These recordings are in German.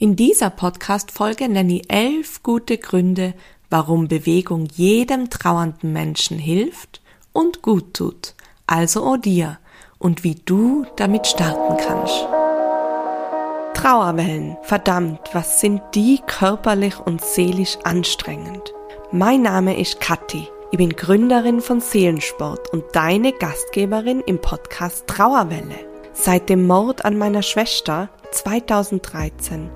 In dieser Podcast-Folge nenne ich elf gute Gründe, warum Bewegung jedem trauernden Menschen hilft und gut tut, also auch dir, und wie du damit starten kannst. Trauerwellen, verdammt, was sind die körperlich und seelisch anstrengend? Mein Name ist Kathi. Ich bin Gründerin von Seelensport und deine Gastgeberin im Podcast Trauerwelle. Seit dem Mord an meiner Schwester 2013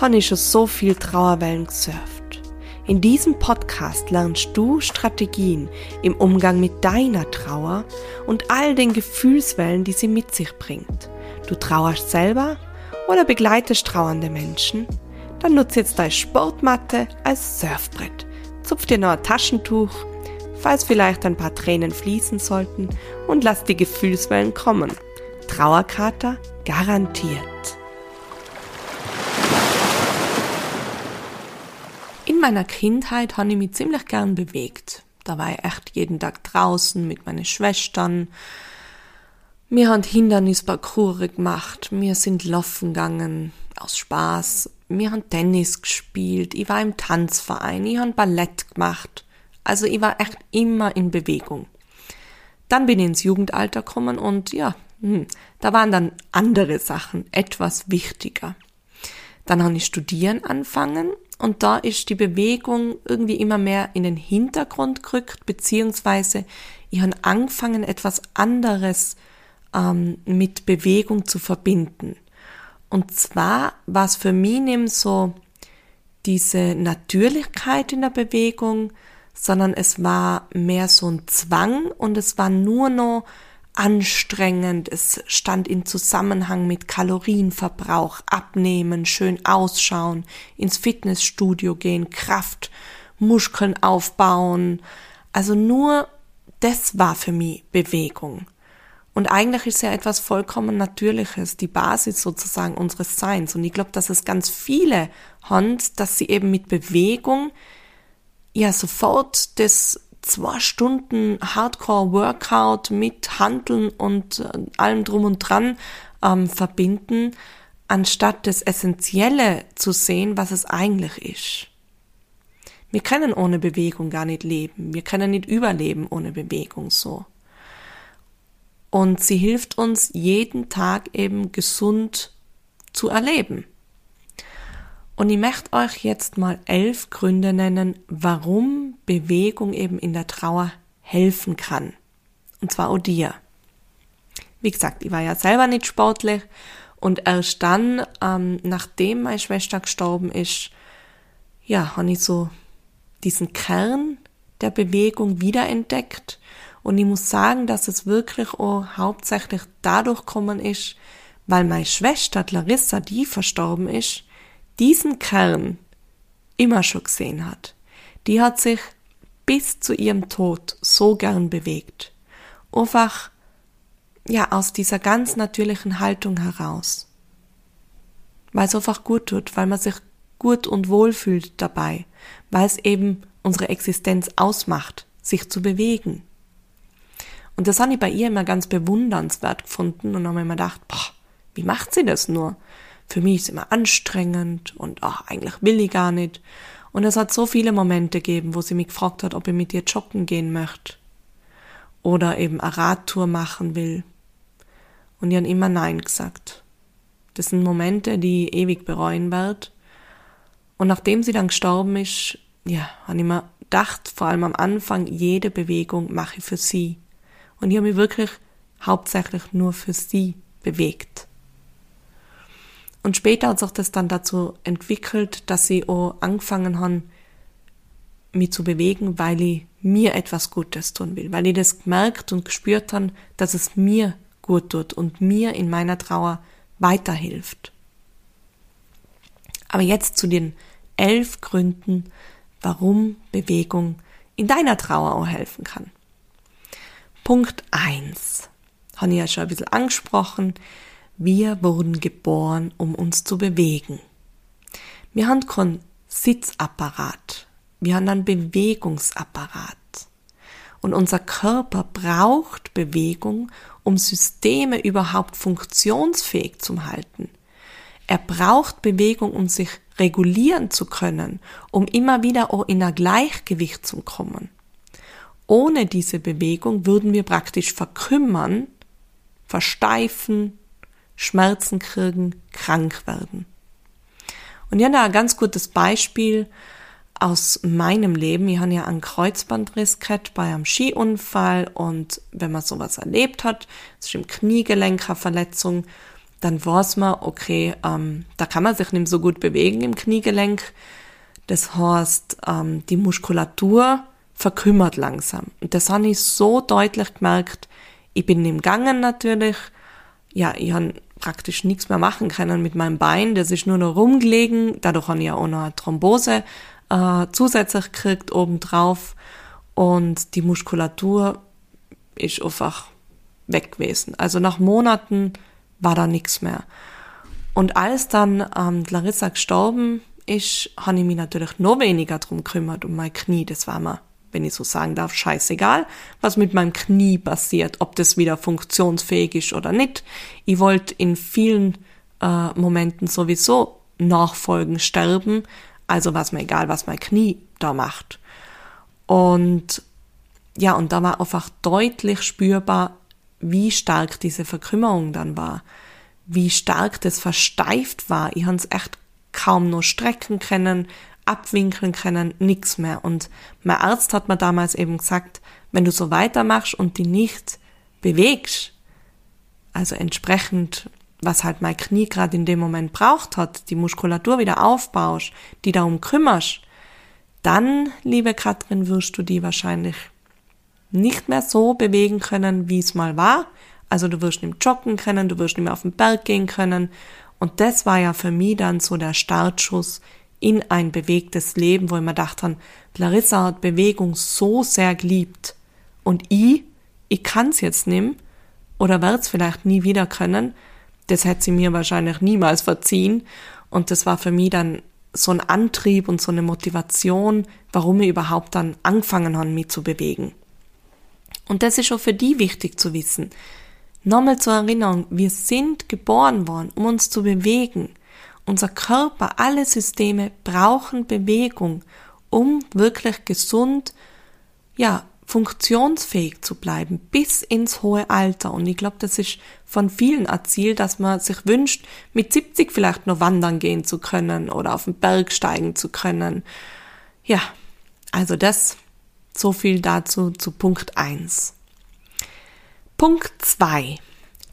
habe ich schon so viel Trauerwellen gesurft. In diesem Podcast lernst du Strategien im Umgang mit deiner Trauer und all den Gefühlswellen, die sie mit sich bringt. Du trauerst selber oder begleitest trauernde Menschen? Dann nutze jetzt deine Sportmatte als Surfbrett. Zupf dir noch ein Taschentuch, falls vielleicht ein paar Tränen fließen sollten und lass die Gefühlswellen kommen. Trauerkater garantiert. Meiner Kindheit habe ich mich ziemlich gern bewegt. Da war ich echt jeden Tag draußen mit meinen Schwestern. Wir haben Hindernisparcours gemacht, wir sind laufen gegangen, aus Spaß. Wir haben Tennis gespielt, ich war im Tanzverein, ich habe Ballett gemacht. Also ich war echt immer in Bewegung. Dann bin ich ins Jugendalter gekommen und ja, hm, da waren dann andere Sachen etwas wichtiger. Dann habe ich studieren anfangen und da ist die Bewegung irgendwie immer mehr in den Hintergrund gerückt, beziehungsweise ich habe angefangen, etwas anderes ähm, mit Bewegung zu verbinden. Und zwar war es für mich nicht so diese Natürlichkeit in der Bewegung, sondern es war mehr so ein Zwang und es war nur noch anstrengend, es stand in Zusammenhang mit Kalorienverbrauch, abnehmen, schön ausschauen, ins Fitnessstudio gehen, Kraft, Muskeln aufbauen. Also nur das war für mich Bewegung. Und eigentlich ist ja etwas vollkommen Natürliches, die Basis sozusagen unseres Seins. Und ich glaube, dass es ganz viele haben, dass sie eben mit Bewegung ja sofort das zwei Stunden Hardcore-Workout mit Handeln und äh, allem drum und dran ähm, verbinden, anstatt das Essentielle zu sehen, was es eigentlich ist. Wir können ohne Bewegung gar nicht leben. Wir können nicht überleben ohne Bewegung so. Und sie hilft uns jeden Tag eben gesund zu erleben. Und ich möchte euch jetzt mal elf Gründe nennen, warum Bewegung eben in der Trauer helfen kann. Und zwar auch dir. Wie gesagt, ich war ja selber nicht sportlich und erst dann, ähm, nachdem meine Schwester gestorben ist, ja, habe ich so diesen Kern der Bewegung wiederentdeckt. Und ich muss sagen, dass es wirklich auch hauptsächlich dadurch gekommen ist, weil meine Schwester Larissa, die verstorben ist, diesen Kern immer schon gesehen hat. Die hat sich bis zu ihrem Tod so gern bewegt. Einfach, ja, aus dieser ganz natürlichen Haltung heraus. Weil es einfach gut tut, weil man sich gut und wohl fühlt dabei, weil es eben unsere Existenz ausmacht, sich zu bewegen. Und das habe ich bei ihr immer ganz bewundernswert gefunden und habe mir immer gedacht, boah, wie macht sie das nur? Für mich ist immer anstrengend und ach, eigentlich will ich gar nicht. Und es hat so viele Momente gegeben, wo sie mich gefragt hat, ob ich mit ihr joggen gehen möchte. Oder eben eine Radtour machen will. Und ich habe immer Nein gesagt. Das sind Momente, die ich ewig bereuen werde. Und nachdem sie dann gestorben ist, ja, habe ich mir gedacht, vor allem am Anfang, jede Bewegung mache ich für sie. Und ich habe mich wirklich hauptsächlich nur für sie bewegt. Und später hat sich das dann dazu entwickelt, dass sie auch angefangen haben, mich zu bewegen, weil ich mir etwas Gutes tun will, weil ich das gemerkt und gespürt habe, dass es mir gut tut und mir in meiner Trauer weiterhilft. Aber jetzt zu den elf Gründen, warum Bewegung in deiner Trauer auch helfen kann. Punkt eins Habe ich ja schon ein bisschen angesprochen. Wir wurden geboren, um uns zu bewegen. Wir haben keinen Sitzapparat. Wir haben einen Bewegungsapparat. Und unser Körper braucht Bewegung, um Systeme überhaupt funktionsfähig zu halten. Er braucht Bewegung, um sich regulieren zu können, um immer wieder auch in ein Gleichgewicht zu kommen. Ohne diese Bewegung würden wir praktisch verkümmern, versteifen, Schmerzen kriegen, krank werden. Und da ein ganz gutes Beispiel aus meinem Leben. Ich habe ja einen Kreuzbandriss gehabt bei einem Skiunfall und wenn man sowas erlebt hat, ist im Kniegelenk eine Verletzung, dann weiß man, okay, ähm, da kann man sich nicht so gut bewegen im Kniegelenk. Das heißt, ähm, die Muskulatur verkümmert langsam. Und das habe ich so deutlich gemerkt. Ich bin im Gangen natürlich. Ja, ich habe praktisch nichts mehr machen können mit meinem Bein. Das ist nur noch rumgelegen. Dadurch habe ich auch noch eine Thrombose äh, zusätzlich gekriegt obendrauf. Und die Muskulatur ist einfach weg gewesen. Also nach Monaten war da nichts mehr. Und als dann ähm, Larissa gestorben ist, habe ich mich natürlich noch weniger drum gekümmert, um mein Knie. Das war mir, wenn ich so sagen darf, scheißegal, was mit meinem Knie passiert, ob das wieder funktionsfähig ist oder nicht. Ich wollte in vielen äh, Momenten sowieso nachfolgen, sterben, also war es mir egal, was mein Knie da macht. Und ja, und da war einfach deutlich spürbar, wie stark diese Verkümmerung dann war, wie stark das versteift war. Ich habe es echt kaum noch strecken können, abwinkeln können, nix mehr. Und mein Arzt hat mir damals eben gesagt, wenn du so weitermachst und die nicht bewegst, also entsprechend, was halt mein Knie gerade in dem Moment braucht hat, die Muskulatur wieder aufbaust, die darum kümmerst, dann, liebe Katrin, wirst du die wahrscheinlich nicht mehr so bewegen können, wie es mal war. Also du wirst nicht joggen können, du wirst nicht mehr auf den Berg gehen können. Und das war ja für mich dann so der Startschuss in ein bewegtes Leben, wo ich mir dachte, Larissa hat Bewegung so sehr geliebt. Und ich, ich kann's jetzt nehmen oder werd's vielleicht nie wieder können. Das hätte sie mir wahrscheinlich niemals verziehen. Und das war für mich dann so ein Antrieb und so eine Motivation, warum ich überhaupt dann angefangen habe, mich zu bewegen. Und das ist auch für die wichtig zu wissen. Nochmal zur Erinnerung, wir sind geboren worden, um uns zu bewegen. Unser Körper, alle Systeme brauchen Bewegung, um wirklich gesund, ja, funktionsfähig zu bleiben bis ins hohe Alter. Und ich glaube, das ist von vielen erzielt, dass man sich wünscht, mit 70 vielleicht noch wandern gehen zu können oder auf den Berg steigen zu können. Ja, also das so viel dazu zu Punkt 1. Punkt 2.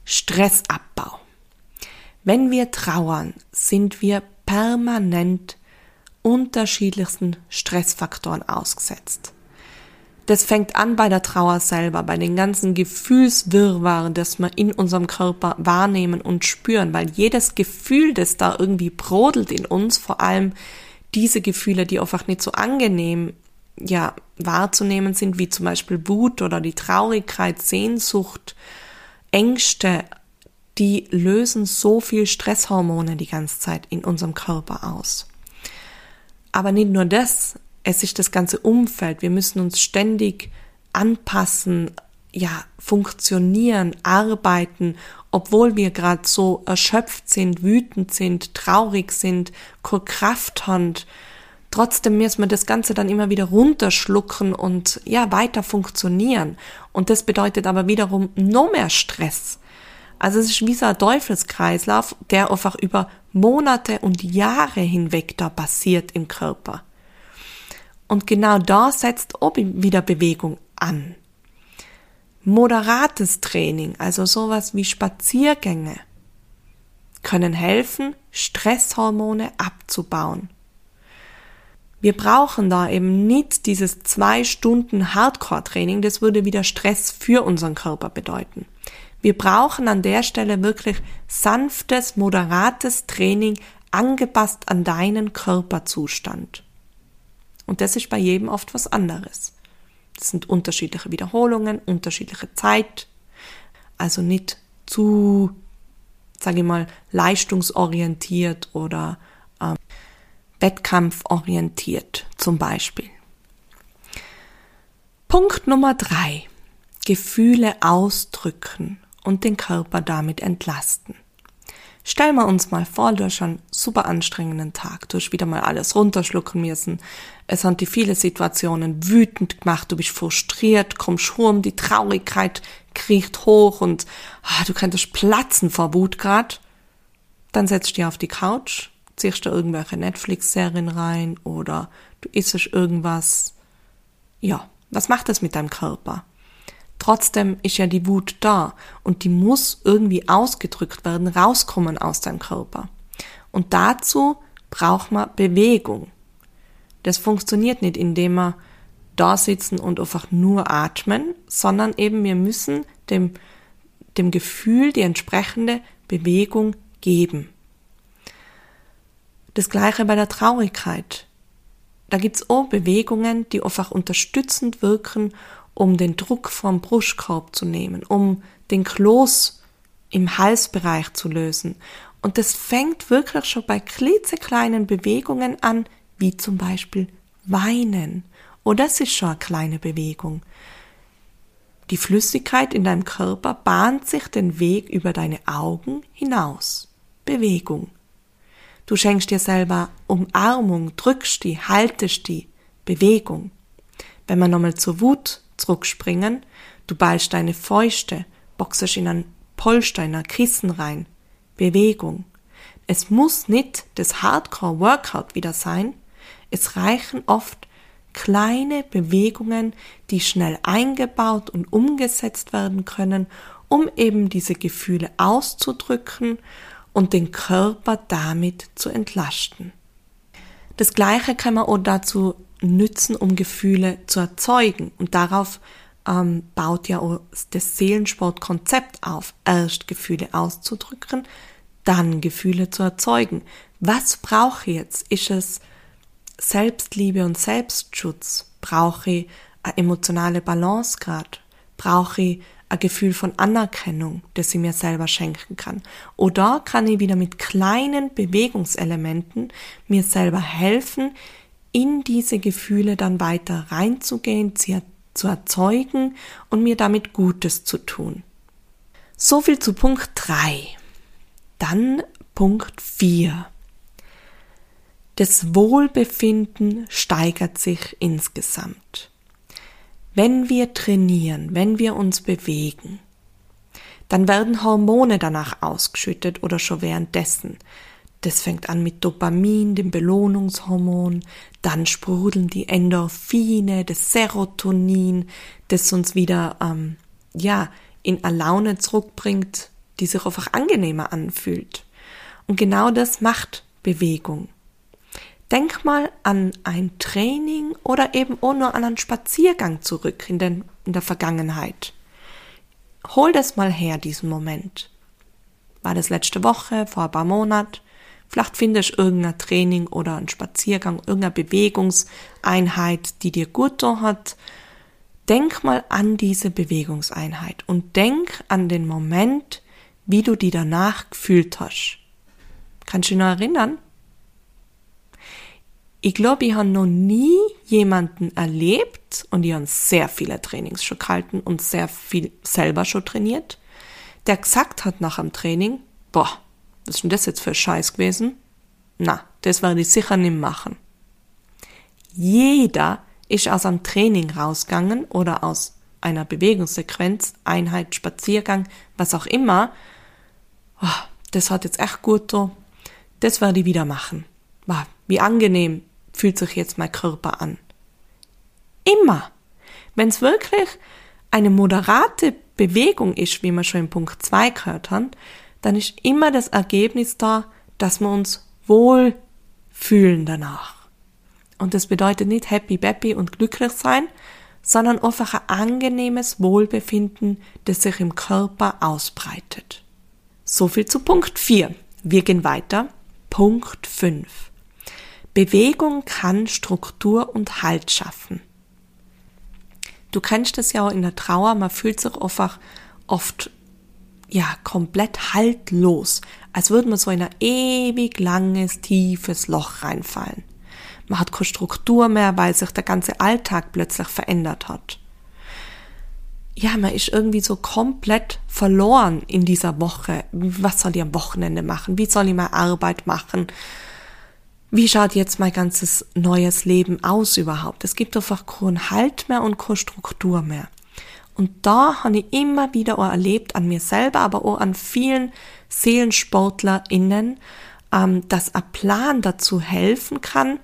Stressabbau. Wenn wir trauern, sind wir permanent unterschiedlichsten Stressfaktoren ausgesetzt. Das fängt an bei der Trauer selber, bei den ganzen Gefühlswirrwarren, das wir in unserem Körper wahrnehmen und spüren, weil jedes Gefühl, das da irgendwie brodelt in uns, vor allem diese Gefühle, die einfach nicht so angenehm ja, wahrzunehmen sind, wie zum Beispiel Wut oder die Traurigkeit, Sehnsucht, Ängste, die lösen so viel Stresshormone die ganze Zeit in unserem Körper aus. Aber nicht nur das, es ist das ganze Umfeld. Wir müssen uns ständig anpassen, ja, funktionieren, arbeiten, obwohl wir gerade so erschöpft sind, wütend sind, traurig sind, keine Kraft haben, Trotzdem müssen wir das Ganze dann immer wieder runterschlucken und ja, weiter funktionieren. Und das bedeutet aber wiederum noch mehr Stress. Also es ist wie so ein Teufelskreislauf, der einfach über Monate und Jahre hinweg da passiert im Körper. Und genau da setzt auch wieder Bewegung an. Moderates Training, also sowas wie Spaziergänge, können helfen, Stresshormone abzubauen. Wir brauchen da eben nicht dieses zwei Stunden Hardcore-Training, das würde wieder Stress für unseren Körper bedeuten. Wir brauchen an der Stelle wirklich sanftes, moderates Training angepasst an deinen Körperzustand. Und das ist bei jedem oft was anderes. Das sind unterschiedliche Wiederholungen, unterschiedliche Zeit, also nicht zu, sage ich mal, leistungsorientiert oder ähm, wettkampforientiert zum Beispiel. Punkt Nummer drei. Gefühle ausdrücken und den Körper damit entlasten. Stellen wir uns mal vor, du hast einen super anstrengenden Tag. Du hast wieder mal alles runterschlucken müssen. Es haben die viele Situationen wütend gemacht. Du bist frustriert, kommst rum, die Traurigkeit kriecht hoch und ah, du könntest platzen vor Wut grad. Dann setzt du dich auf die Couch, ziehst du irgendwelche Netflix-Serien rein oder du isst irgendwas. Ja, was macht das mit deinem Körper? Trotzdem ist ja die Wut da und die muss irgendwie ausgedrückt werden, rauskommen aus deinem Körper. Und dazu braucht man Bewegung. Das funktioniert nicht, indem wir da sitzen und einfach nur atmen, sondern eben wir müssen dem, dem Gefühl die entsprechende Bewegung geben. Das gleiche bei der Traurigkeit. Da gibt's auch Bewegungen, die einfach unterstützend wirken um den Druck vom Brustkorb zu nehmen, um den Kloß im Halsbereich zu lösen. Und das fängt wirklich schon bei klitzekleinen Bewegungen an, wie zum Beispiel Weinen. Oh, das ist schon eine kleine Bewegung. Die Flüssigkeit in deinem Körper bahnt sich den Weg über deine Augen hinaus. Bewegung. Du schenkst dir selber Umarmung, drückst die, haltest die. Bewegung. Wenn man nochmal zur Wut zurückspringen, du ballst deine Fäuste, boxest in ein Polster, in ein Kissen rein. Bewegung. Es muss nicht das Hardcore-Workout wieder sein, es reichen oft kleine Bewegungen, die schnell eingebaut und umgesetzt werden können, um eben diese Gefühle auszudrücken und den Körper damit zu entlasten. Das gleiche kann man auch dazu nützen, um Gefühle zu erzeugen. Und darauf ähm, baut ja das Seelensportkonzept auf. Erst Gefühle auszudrücken, dann Gefühle zu erzeugen. Was brauche ich jetzt? Ist es Selbstliebe und Selbstschutz? Brauche ich eine emotionale Balance grad? Brauche ich ein Gefühl von Anerkennung, das ich mir selber schenken kann? Oder kann ich wieder mit kleinen Bewegungselementen mir selber helfen, in diese Gefühle dann weiter reinzugehen, sie zu erzeugen und mir damit Gutes zu tun. So viel zu Punkt 3. Dann Punkt 4. Das Wohlbefinden steigert sich insgesamt. Wenn wir trainieren, wenn wir uns bewegen, dann werden Hormone danach ausgeschüttet oder schon währenddessen. Das fängt an mit Dopamin, dem Belohnungshormon, dann sprudeln die Endorphine, das Serotonin, das uns wieder ähm, ja in eine zurückbringt, die sich einfach angenehmer anfühlt. Und genau das macht Bewegung. Denk mal an ein Training oder eben auch nur an einen Spaziergang zurück in, den, in der Vergangenheit. Hol das mal her, diesen Moment. War das letzte Woche, vor ein paar Monaten? Vielleicht findest du irgendein Training oder einen Spaziergang, irgendeine Bewegungseinheit, die dir gut tun hat. Denk mal an diese Bewegungseinheit und denk an den Moment, wie du die danach gefühlt hast. Kannst du dich noch erinnern? Ich glaube, ich habe noch nie jemanden erlebt und ich habe sehr viele Trainings schon gehalten und sehr viel selber schon trainiert, der gesagt hat nach dem Training, boah, was ist denn das jetzt für ein Scheiß gewesen? Na, das werde ich sicher nicht machen. Jeder ist aus einem Training rausgegangen oder aus einer Bewegungssequenz, Einheit, Spaziergang, was auch immer. Oh, das hat jetzt echt gut so. Das werde ich wieder machen. Wow, wie angenehm fühlt sich jetzt mein Körper an. Immer. Wenn es wirklich eine moderate Bewegung ist, wie wir schon in Punkt 2 gehört haben, dann ist immer das Ergebnis da, dass wir uns wohl fühlen danach. Und das bedeutet nicht happy, happy und glücklich sein, sondern einfach ein angenehmes Wohlbefinden, das sich im Körper ausbreitet. So viel zu Punkt 4. Wir gehen weiter. Punkt 5. Bewegung kann Struktur und Halt schaffen. Du kennst das ja auch in der Trauer, man fühlt sich einfach oft ja, komplett haltlos, als würde man so in ein ewig langes, tiefes Loch reinfallen. Man hat keine Struktur mehr, weil sich der ganze Alltag plötzlich verändert hat. ja, man ist irgendwie so komplett verloren in dieser Woche. Was soll ich am Wochenende machen? Wie soll ich meine Arbeit machen? Wie schaut jetzt mein ganzes neues Leben aus überhaupt? Es gibt einfach keinen Halt mehr und keine Struktur mehr. Und da habe ich immer wieder auch erlebt, an mir selber, aber auch an vielen SeelensportlerInnen, ähm, dass ein Plan dazu helfen kann,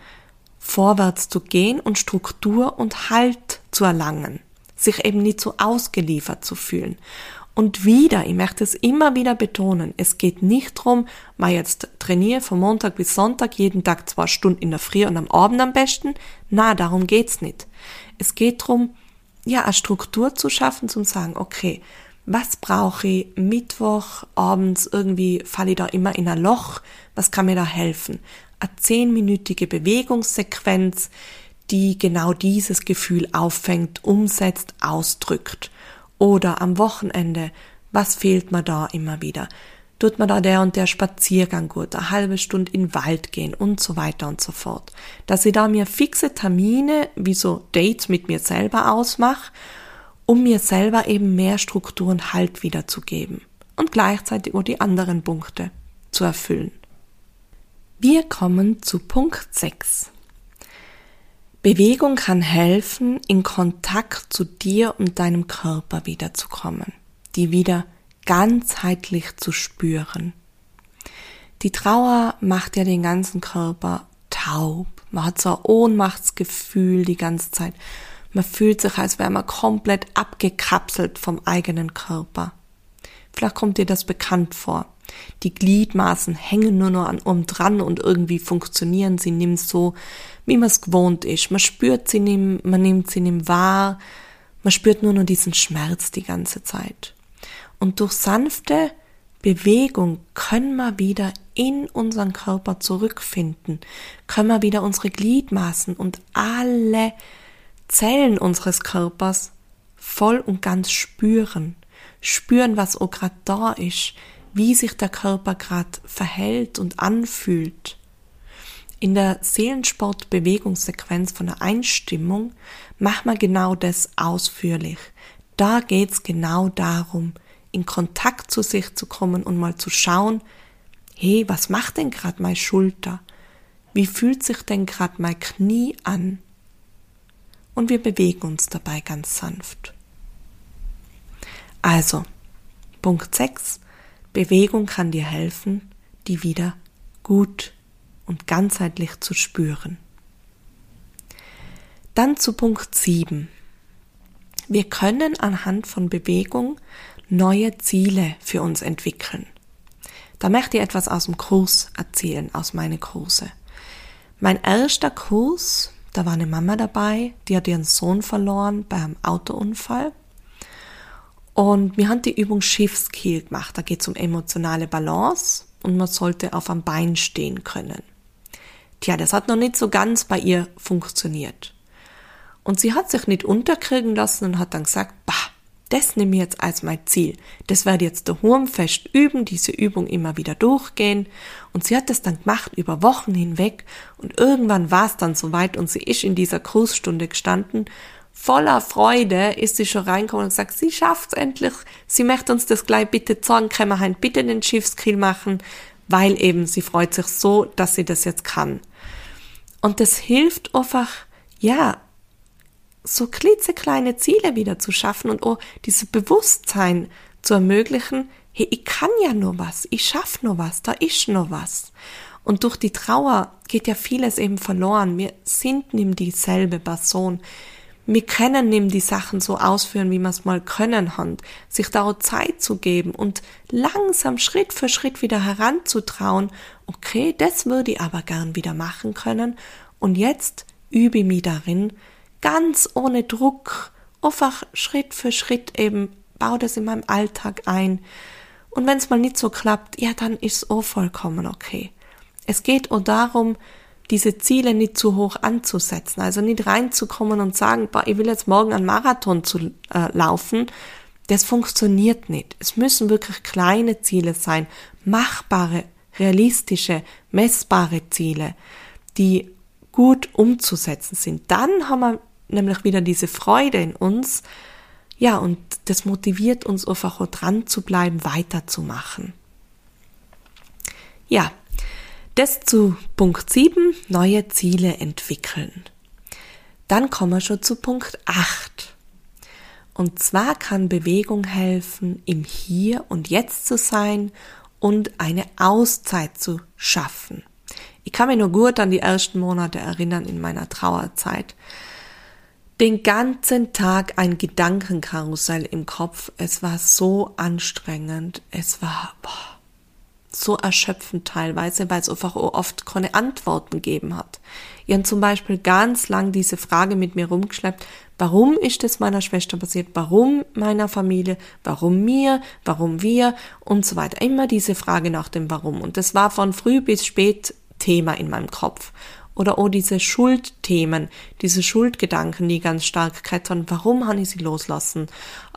vorwärts zu gehen und Struktur und Halt zu erlangen sich eben nicht so ausgeliefert zu fühlen. Und wieder, ich möchte es immer wieder betonen, es geht nicht drum, mal jetzt trainiere von Montag bis Sonntag jeden Tag zwei Stunden in der Früh und am Abend am besten. Na, darum geht's nicht. Es geht drum, ja, eine Struktur zu schaffen, zum sagen, okay, was brauche ich Mittwoch abends irgendwie falle ich da immer in ein Loch, was kann mir da helfen? Eine zehnminütige Bewegungssequenz, die genau dieses Gefühl auffängt, umsetzt, ausdrückt. Oder am Wochenende, was fehlt mir da immer wieder? Tut mir da der und der Spaziergang gut, eine halbe Stunde in den Wald gehen und so weiter und so fort. Dass ich da mir fixe Termine, wie so Dates mit mir selber ausmache, um mir selber eben mehr Struktur und Halt wiederzugeben und gleichzeitig auch die anderen Punkte zu erfüllen. Wir kommen zu Punkt 6. Bewegung kann helfen, in Kontakt zu dir und deinem Körper wiederzukommen, die wieder ganzheitlich zu spüren. Die Trauer macht ja den ganzen Körper taub. Man hat so ein Ohnmachtsgefühl die ganze Zeit. Man fühlt sich, als wäre man komplett abgekapselt vom eigenen Körper. Vielleicht kommt dir das bekannt vor. Die Gliedmaßen hängen nur noch an um dran und irgendwie funktionieren sie nicht so, wie man es gewohnt ist. Man spürt sie nicht, man nimmt sie nicht wahr, man spürt nur noch diesen Schmerz die ganze Zeit. Und durch sanfte Bewegung können wir wieder in unseren Körper zurückfinden, können wir wieder unsere Gliedmaßen und alle Zellen unseres Körpers voll und ganz spüren, spüren, was auch gerade da ist, wie sich der Körper gerade verhält und anfühlt. In der Seelensport-Bewegungssequenz von der Einstimmung macht man genau das ausführlich. Da geht's genau darum, in Kontakt zu sich zu kommen und mal zu schauen, hey, was macht denn gerade meine Schulter? Wie fühlt sich denn gerade mein Knie an? Und wir bewegen uns dabei ganz sanft. Also, Punkt 6. Bewegung kann dir helfen, die wieder gut und ganzheitlich zu spüren. Dann zu Punkt 7. Wir können anhand von Bewegung neue Ziele für uns entwickeln. Da möchte ich etwas aus dem Kurs erzählen, aus meinen Kurse. Mein erster Kurs, da war eine Mama dabei, die hat ihren Sohn verloren beim Autounfall und wir haben die Übung Schiffskiel gemacht. Da geht es um emotionale Balance und man sollte auf einem Bein stehen können. Tja, das hat noch nicht so ganz bei ihr funktioniert. Und sie hat sich nicht unterkriegen lassen und hat dann gesagt, bah, das nehme ich jetzt als mein Ziel. Das werde jetzt daheim fest üben, diese Übung immer wieder durchgehen. Und sie hat das dann gemacht über Wochen hinweg und irgendwann war es dann soweit und sie ist in dieser Kursstunde gestanden voller Freude ist sie schon reingekommen und gesagt, sie schafft's endlich. Sie möchte uns das gleich bitte sagen, können wir halt bitte den Schiffskill machen, weil eben sie freut sich so, dass sie das jetzt kann. Und das hilft einfach, ja, so klitzekleine Ziele wieder zu schaffen und auch dieses Bewusstsein zu ermöglichen, hey, ich kann ja nur was, ich schaff nur was, da ist nur was. Und durch die Trauer geht ja vieles eben verloren. Wir sind nicht dieselbe Person wir können nem die Sachen so ausführen, wie wir es mal können haben, sich da auch Zeit zu geben und langsam Schritt für Schritt wieder heranzutrauen, okay, das würde ich aber gern wieder machen können und jetzt übe ich mich darin, ganz ohne Druck, einfach Schritt für Schritt eben, baue das in meinem Alltag ein. Und wenn es mal nicht so klappt, ja, dann ist es auch vollkommen okay. Es geht auch darum, diese Ziele nicht zu hoch anzusetzen. Also nicht reinzukommen und sagen, boah, ich will jetzt morgen einen Marathon zu äh, laufen. Das funktioniert nicht. Es müssen wirklich kleine Ziele sein, machbare, realistische, messbare Ziele, die gut umzusetzen sind. Dann haben wir nämlich wieder diese Freude in uns. Ja, und das motiviert uns einfach auch dran zu bleiben, weiterzumachen. Ja, das zu Punkt 7, neue Ziele entwickeln. Dann kommen wir schon zu Punkt 8. Und zwar kann Bewegung helfen, im Hier und Jetzt zu sein und eine Auszeit zu schaffen. Ich kann mich nur gut an die ersten Monate erinnern in meiner Trauerzeit. Den ganzen Tag ein Gedankenkarussell im Kopf. Es war so anstrengend. Es war boah, so erschöpfend teilweise, weil es einfach oft keine Antworten gegeben hat. Ich habe zum Beispiel ganz lang diese Frage mit mir rumgeschleppt, warum ist es meiner Schwester passiert, warum meiner Familie, warum mir, warum wir und so weiter. Immer diese Frage nach dem Warum. Und das war von früh bis spät Thema in meinem Kopf. Oder auch diese Schuldthemen, diese Schuldgedanken, die ganz stark krettern. Warum habe ich sie loslassen?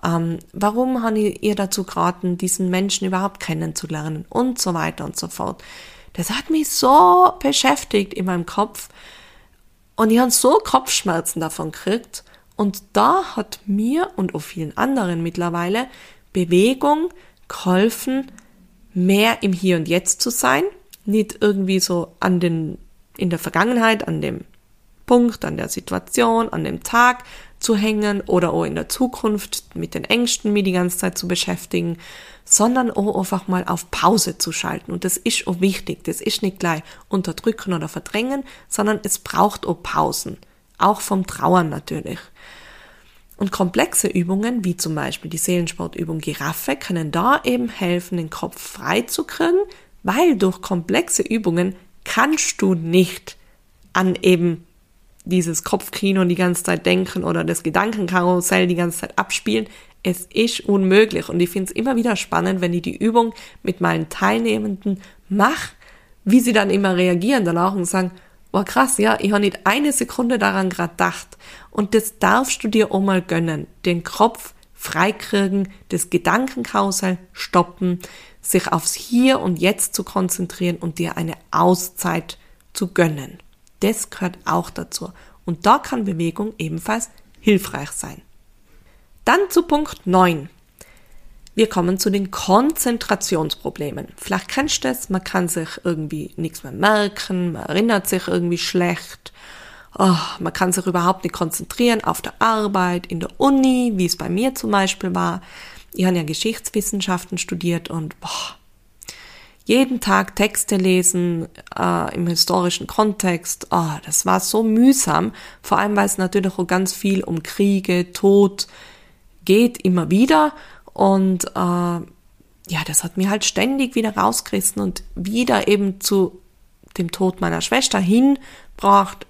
Ähm, warum habe ich ihr dazu geraten, diesen Menschen überhaupt kennenzulernen? Und so weiter und so fort. Das hat mich so beschäftigt in meinem Kopf. Und ich habe so Kopfschmerzen davon gekriegt. Und da hat mir und auch vielen anderen mittlerweile Bewegung geholfen, mehr im Hier und Jetzt zu sein, nicht irgendwie so an den in der Vergangenheit an dem Punkt, an der Situation, an dem Tag zu hängen oder auch in der Zukunft mit den Ängsten mich die ganze Zeit zu beschäftigen, sondern auch einfach mal auf Pause zu schalten. Und das ist auch wichtig. Das ist nicht gleich unterdrücken oder verdrängen, sondern es braucht auch Pausen. Auch vom Trauern natürlich. Und komplexe Übungen, wie zum Beispiel die Seelensportübung Giraffe, können da eben helfen, den Kopf frei zu kriegen, weil durch komplexe Übungen kannst du nicht an eben dieses Kopfkino die ganze Zeit denken oder das Gedankenkarussell die ganze Zeit abspielen. Es ist unmöglich und ich finde es immer wieder spannend, wenn ich die Übung mit meinen Teilnehmenden mache, wie sie dann immer reagieren danach und sagen, boah krass, ja, ich habe nicht eine Sekunde daran gerade gedacht. Und das darfst du dir auch mal gönnen, den Kopf freikriegen, das Gedankenkarussell stoppen, sich aufs Hier und Jetzt zu konzentrieren und dir eine Auszeit zu gönnen. Das gehört auch dazu. Und da kann Bewegung ebenfalls hilfreich sein. Dann zu Punkt 9. Wir kommen zu den Konzentrationsproblemen. Vielleicht kennst du das, man kann sich irgendwie nichts mehr merken, man erinnert sich irgendwie schlecht, oh, man kann sich überhaupt nicht konzentrieren auf der Arbeit, in der Uni, wie es bei mir zum Beispiel war. Ich habe ja Geschichtswissenschaften studiert und boah, jeden Tag Texte lesen äh, im historischen Kontext, oh, das war so mühsam, vor allem weil es natürlich auch ganz viel um Kriege, Tod geht immer wieder. Und äh, ja, das hat mir halt ständig wieder rausgerissen und wieder eben zu dem Tod meiner Schwester hinbracht.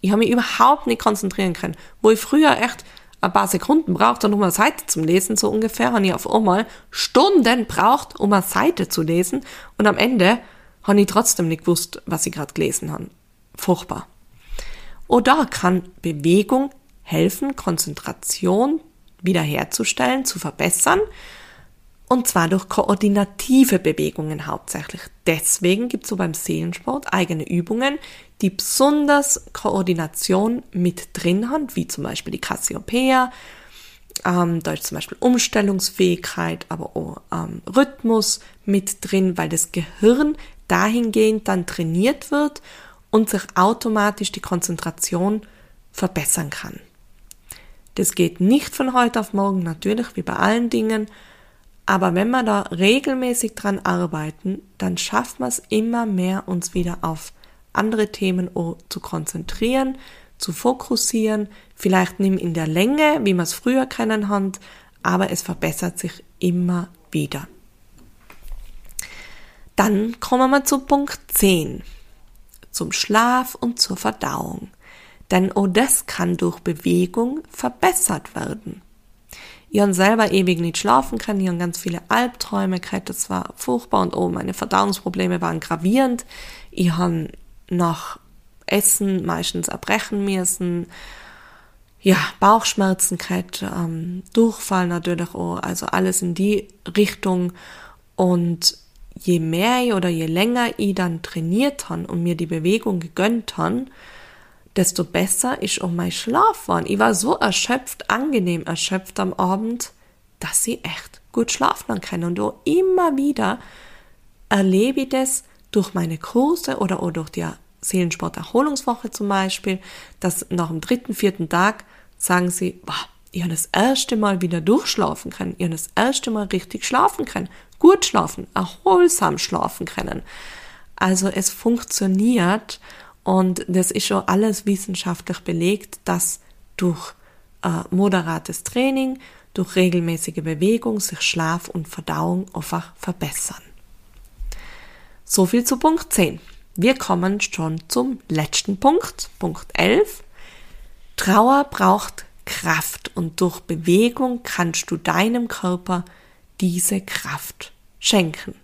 Ich habe mich überhaupt nicht konzentrieren können, wo ich früher echt ein paar Sekunden braucht, um eine Seite zu lesen, so ungefähr, habe ich auf einmal Stunden braucht, um eine Seite zu lesen und am Ende habe ich trotzdem nicht gewusst, was ich gerade gelesen habe. Furchtbar. Oder kann Bewegung helfen, Konzentration wiederherzustellen, zu verbessern und zwar durch koordinative Bewegungen hauptsächlich. Deswegen gibt es so beim Seelensport eigene Übungen, die besonders Koordination mit drin haben, wie zum Beispiel die Cassiopeia. Ähm, da ist zum Beispiel Umstellungsfähigkeit, aber auch ähm, Rhythmus mit drin, weil das Gehirn dahingehend dann trainiert wird und sich automatisch die Konzentration verbessern kann. Das geht nicht von heute auf morgen, natürlich wie bei allen Dingen, aber wenn wir da regelmäßig dran arbeiten, dann schafft man es immer mehr, uns wieder auf andere Themen zu konzentrieren, zu fokussieren, vielleicht nicht in der Länge, wie man es früher kennen hat, aber es verbessert sich immer wieder. Dann kommen wir zu Punkt 10, zum Schlaf und zur Verdauung. Denn auch das kann durch Bewegung verbessert werden. Ich habe selber ewig nicht schlafen können, ich habe ganz viele Albträume gehabt, das war furchtbar und oh, meine Verdauungsprobleme waren gravierend. Ich habe nach Essen meistens erbrechen müssen, ja, Bauchschmerzen gehabt, ähm, Durchfall natürlich auch, also alles in die Richtung und je mehr oder je länger ich dann trainiert habe und mir die Bewegung gegönnt habe, desto besser ist auch mein Schlaf war. Ich war so erschöpft, angenehm erschöpft am Abend, dass sie echt gut schlafen können. Und auch immer wieder erlebe ich das durch meine Kurse oder auch durch die Seelensport-Erholungswoche zum Beispiel, dass nach dem dritten, vierten Tag sagen sie, boah, ich habe das erste Mal wieder durchschlafen können, ich habe das erste Mal richtig schlafen können, gut schlafen, erholsam schlafen können. Also es funktioniert und das ist schon alles wissenschaftlich belegt, dass durch äh, moderates Training, durch regelmäßige Bewegung sich Schlaf und Verdauung einfach verbessern. So viel zu Punkt 10. Wir kommen schon zum letzten Punkt, Punkt 11. Trauer braucht Kraft und durch Bewegung kannst du deinem Körper diese Kraft schenken.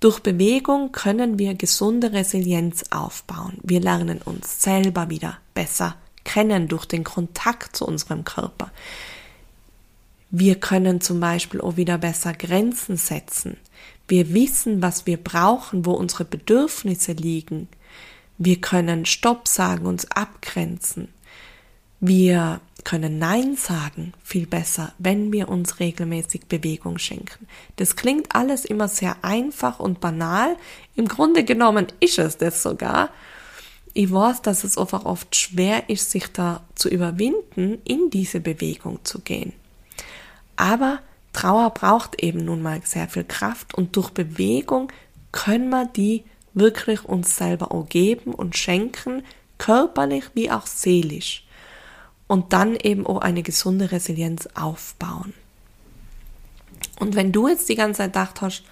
Durch Bewegung können wir gesunde Resilienz aufbauen. Wir lernen uns selber wieder besser kennen durch den Kontakt zu unserem Körper. Wir können zum Beispiel auch wieder besser Grenzen setzen. Wir wissen, was wir brauchen, wo unsere Bedürfnisse liegen. Wir können Stopp sagen, uns abgrenzen. Wir können Nein sagen viel besser, wenn wir uns regelmäßig Bewegung schenken. Das klingt alles immer sehr einfach und banal. Im Grunde genommen ist es das sogar. Ich weiß, dass es einfach oft schwer ist, sich da zu überwinden, in diese Bewegung zu gehen. Aber Trauer braucht eben nun mal sehr viel Kraft und durch Bewegung können wir die wirklich uns selber auch geben und schenken, körperlich wie auch seelisch und dann eben auch eine gesunde Resilienz aufbauen. Und wenn du jetzt die ganze Zeit gedacht hast,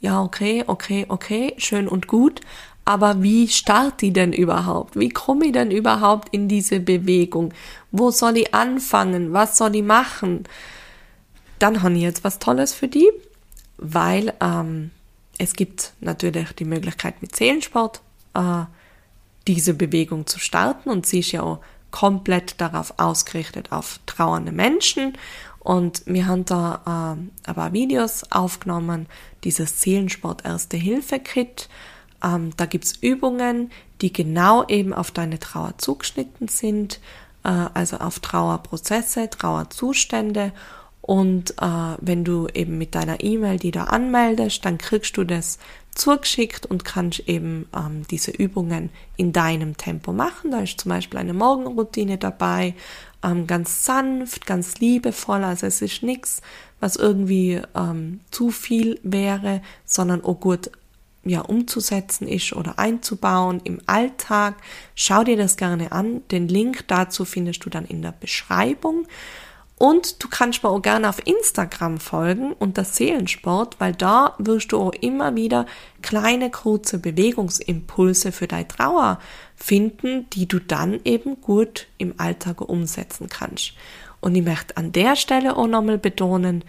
ja, okay, okay, okay, schön und gut, aber wie starte ich denn überhaupt? Wie komme ich denn überhaupt in diese Bewegung? Wo soll ich anfangen? Was soll ich machen? Dann habe ich jetzt was Tolles für die, weil ähm, es gibt natürlich die Möglichkeit mit Seelensport äh, diese Bewegung zu starten und sie ist ja auch komplett darauf ausgerichtet, auf trauernde Menschen. Und wir haben da äh, ein paar Videos aufgenommen, dieses Seelensport Erste-Hilfe-Kit. Ähm, da gibt's Übungen, die genau eben auf deine Trauer zugeschnitten sind, äh, also auf Trauerprozesse, Trauerzustände. Und äh, wenn du eben mit deiner E-Mail die da anmeldest, dann kriegst du das zugeschickt und kannst eben ähm, diese Übungen in deinem Tempo machen. Da ist zum Beispiel eine Morgenroutine dabei, ähm, ganz sanft, ganz liebevoll. Also es ist nichts, was irgendwie ähm, zu viel wäre, sondern auch gut ja, umzusetzen ist oder einzubauen im Alltag. Schau dir das gerne an. Den Link dazu findest du dann in der Beschreibung. Und du kannst mir auch gerne auf Instagram folgen unter Seelensport, weil da wirst du auch immer wieder kleine kurze Bewegungsimpulse für deine Trauer finden, die du dann eben gut im Alltag umsetzen kannst. Und ich möchte an der Stelle auch nochmal betonen,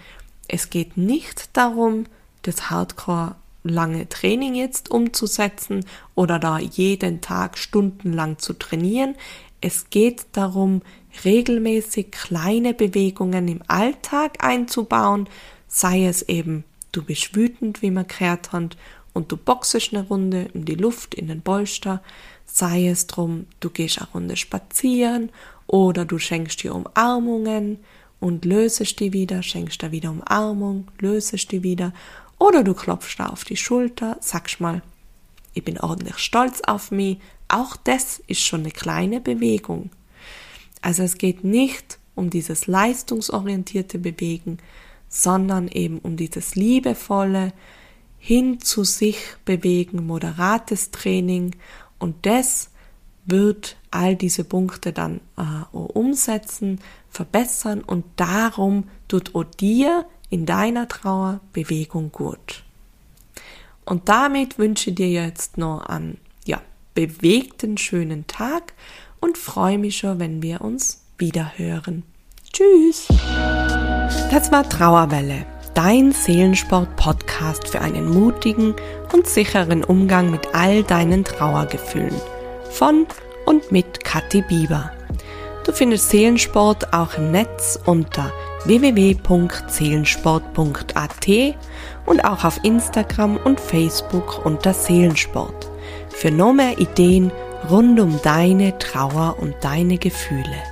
es geht nicht darum, das Hardcore lange Training jetzt umzusetzen oder da jeden Tag stundenlang zu trainieren. Es geht darum, regelmäßig kleine Bewegungen im Alltag einzubauen, sei es eben, du bist wütend, wie man gehört hat, und du boxest eine Runde in die Luft, in den Polster, sei es drum, du gehst eine Runde spazieren oder du schenkst dir Umarmungen und lösest die wieder, schenkst dir wieder Umarmung, lösest die wieder. Oder du klopfst da auf die Schulter, sagst mal, ich bin ordentlich stolz auf mich, auch das ist schon eine kleine Bewegung. Also es geht nicht um dieses leistungsorientierte Bewegen, sondern eben um dieses liebevolle hin zu sich bewegen, moderates Training und das wird all diese Punkte dann äh, umsetzen, verbessern und darum tut auch dir in deiner Trauer Bewegung gut. Und damit wünsche ich dir jetzt noch einen bewegten, schönen Tag und freue mich schon, wenn wir uns wieder hören. Tschüss! Das war Trauerwelle, dein Seelensport-Podcast für einen mutigen und sicheren Umgang mit all deinen Trauergefühlen. Von und mit Kathi Bieber. Du findest Seelensport auch im Netz unter www.seelensport.at und auch auf Instagram und Facebook unter Seelensport. Für noch mehr Ideen rund um deine Trauer und deine Gefühle.